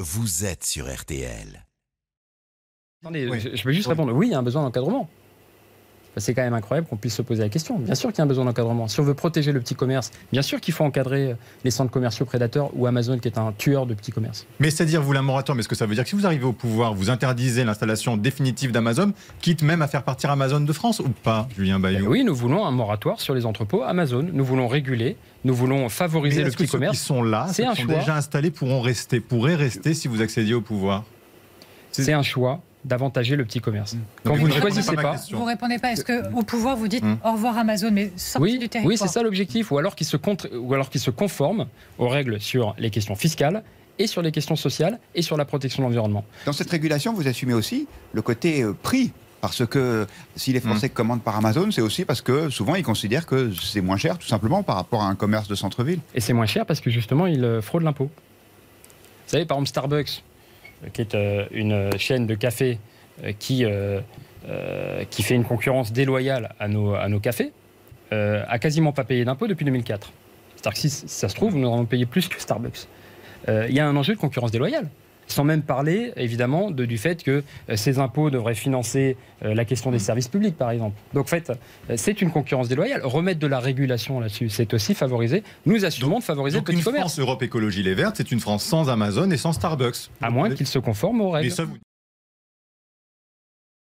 vous êtes sur RTL. Attendez, Oui. je, je peux juste répondre. Oui, il y a un besoin d'encadrement. C'est quand même incroyable qu'on puisse se poser la question. Bien sûr qu'il y a un besoin d'encadrement. Si on veut protéger le petit commerce, bien sûr qu'il faut encadrer les centres commerciaux prédateurs ou Amazon qui est un tueur de petits commerces. Mais c'est-à-dire, vous, la moratoire, mais est-ce que ça veut dire que si vous arrivez au pouvoir, vous interdisez l'installation définitive d'Amazon, quitte même à faire partir Amazon de France ou pas, Julien Bayou? Eh Oui, nous voulons un moratoire sur les entrepôts Amazon. Nous voulons réguler, nous voulons favoriser le est-ce que petit ceux commerce. qui sont là, ceux qui sont choix. déjà installés, pourront rester, pourraient rester si vous accédiez au pouvoir? C'est un choix d'avantager le petit commerce. Quand Donc, vous ne choisissez pas, question. Vous répondez pas. Est-ce que au pouvoir vous dites Hum. au revoir Amazon, mais sortez oui, du territoire oui, c'est ça l'objectif. Ou alors qu'ils se, contre- ou alors qu'ils se conforment aux règles sur les questions fiscales et sur les questions sociales et sur la protection de l'environnement. Dans cette régulation, vous assumez aussi le côté euh, prix. Parce que si les Français commandent par Amazon, c'est aussi parce que souvent ils considèrent que c'est moins cher, tout simplement, par rapport à un commerce de centre-ville. Et c'est moins cher parce que justement, ils euh, fraudent l'impôt. Vous savez, par exemple, Starbucks, qui est euh, une chaîne de café euh, qui, euh, qui fait une concurrence déloyale à nos, cafés, a quasiment pas payé d'impôt depuis 2004. C'est-à-dire que si, ça se trouve, nous avons payé plus que Starbucks. Il y a un enjeu de concurrence déloyale. Sans même parler, évidemment, de- du fait que euh, ces impôts devraient financer euh, la question des services publics, par exemple. Donc, en fait, euh, c'est une concurrence déloyale. Remettre de la régulation là-dessus, c'est aussi favoriser. Nous assumons de favoriser Donc le petit une commerce. France Europe Écologie Les Verts, c'est une France sans Amazon et sans Starbucks. À moins qu'il se conforme aux règles.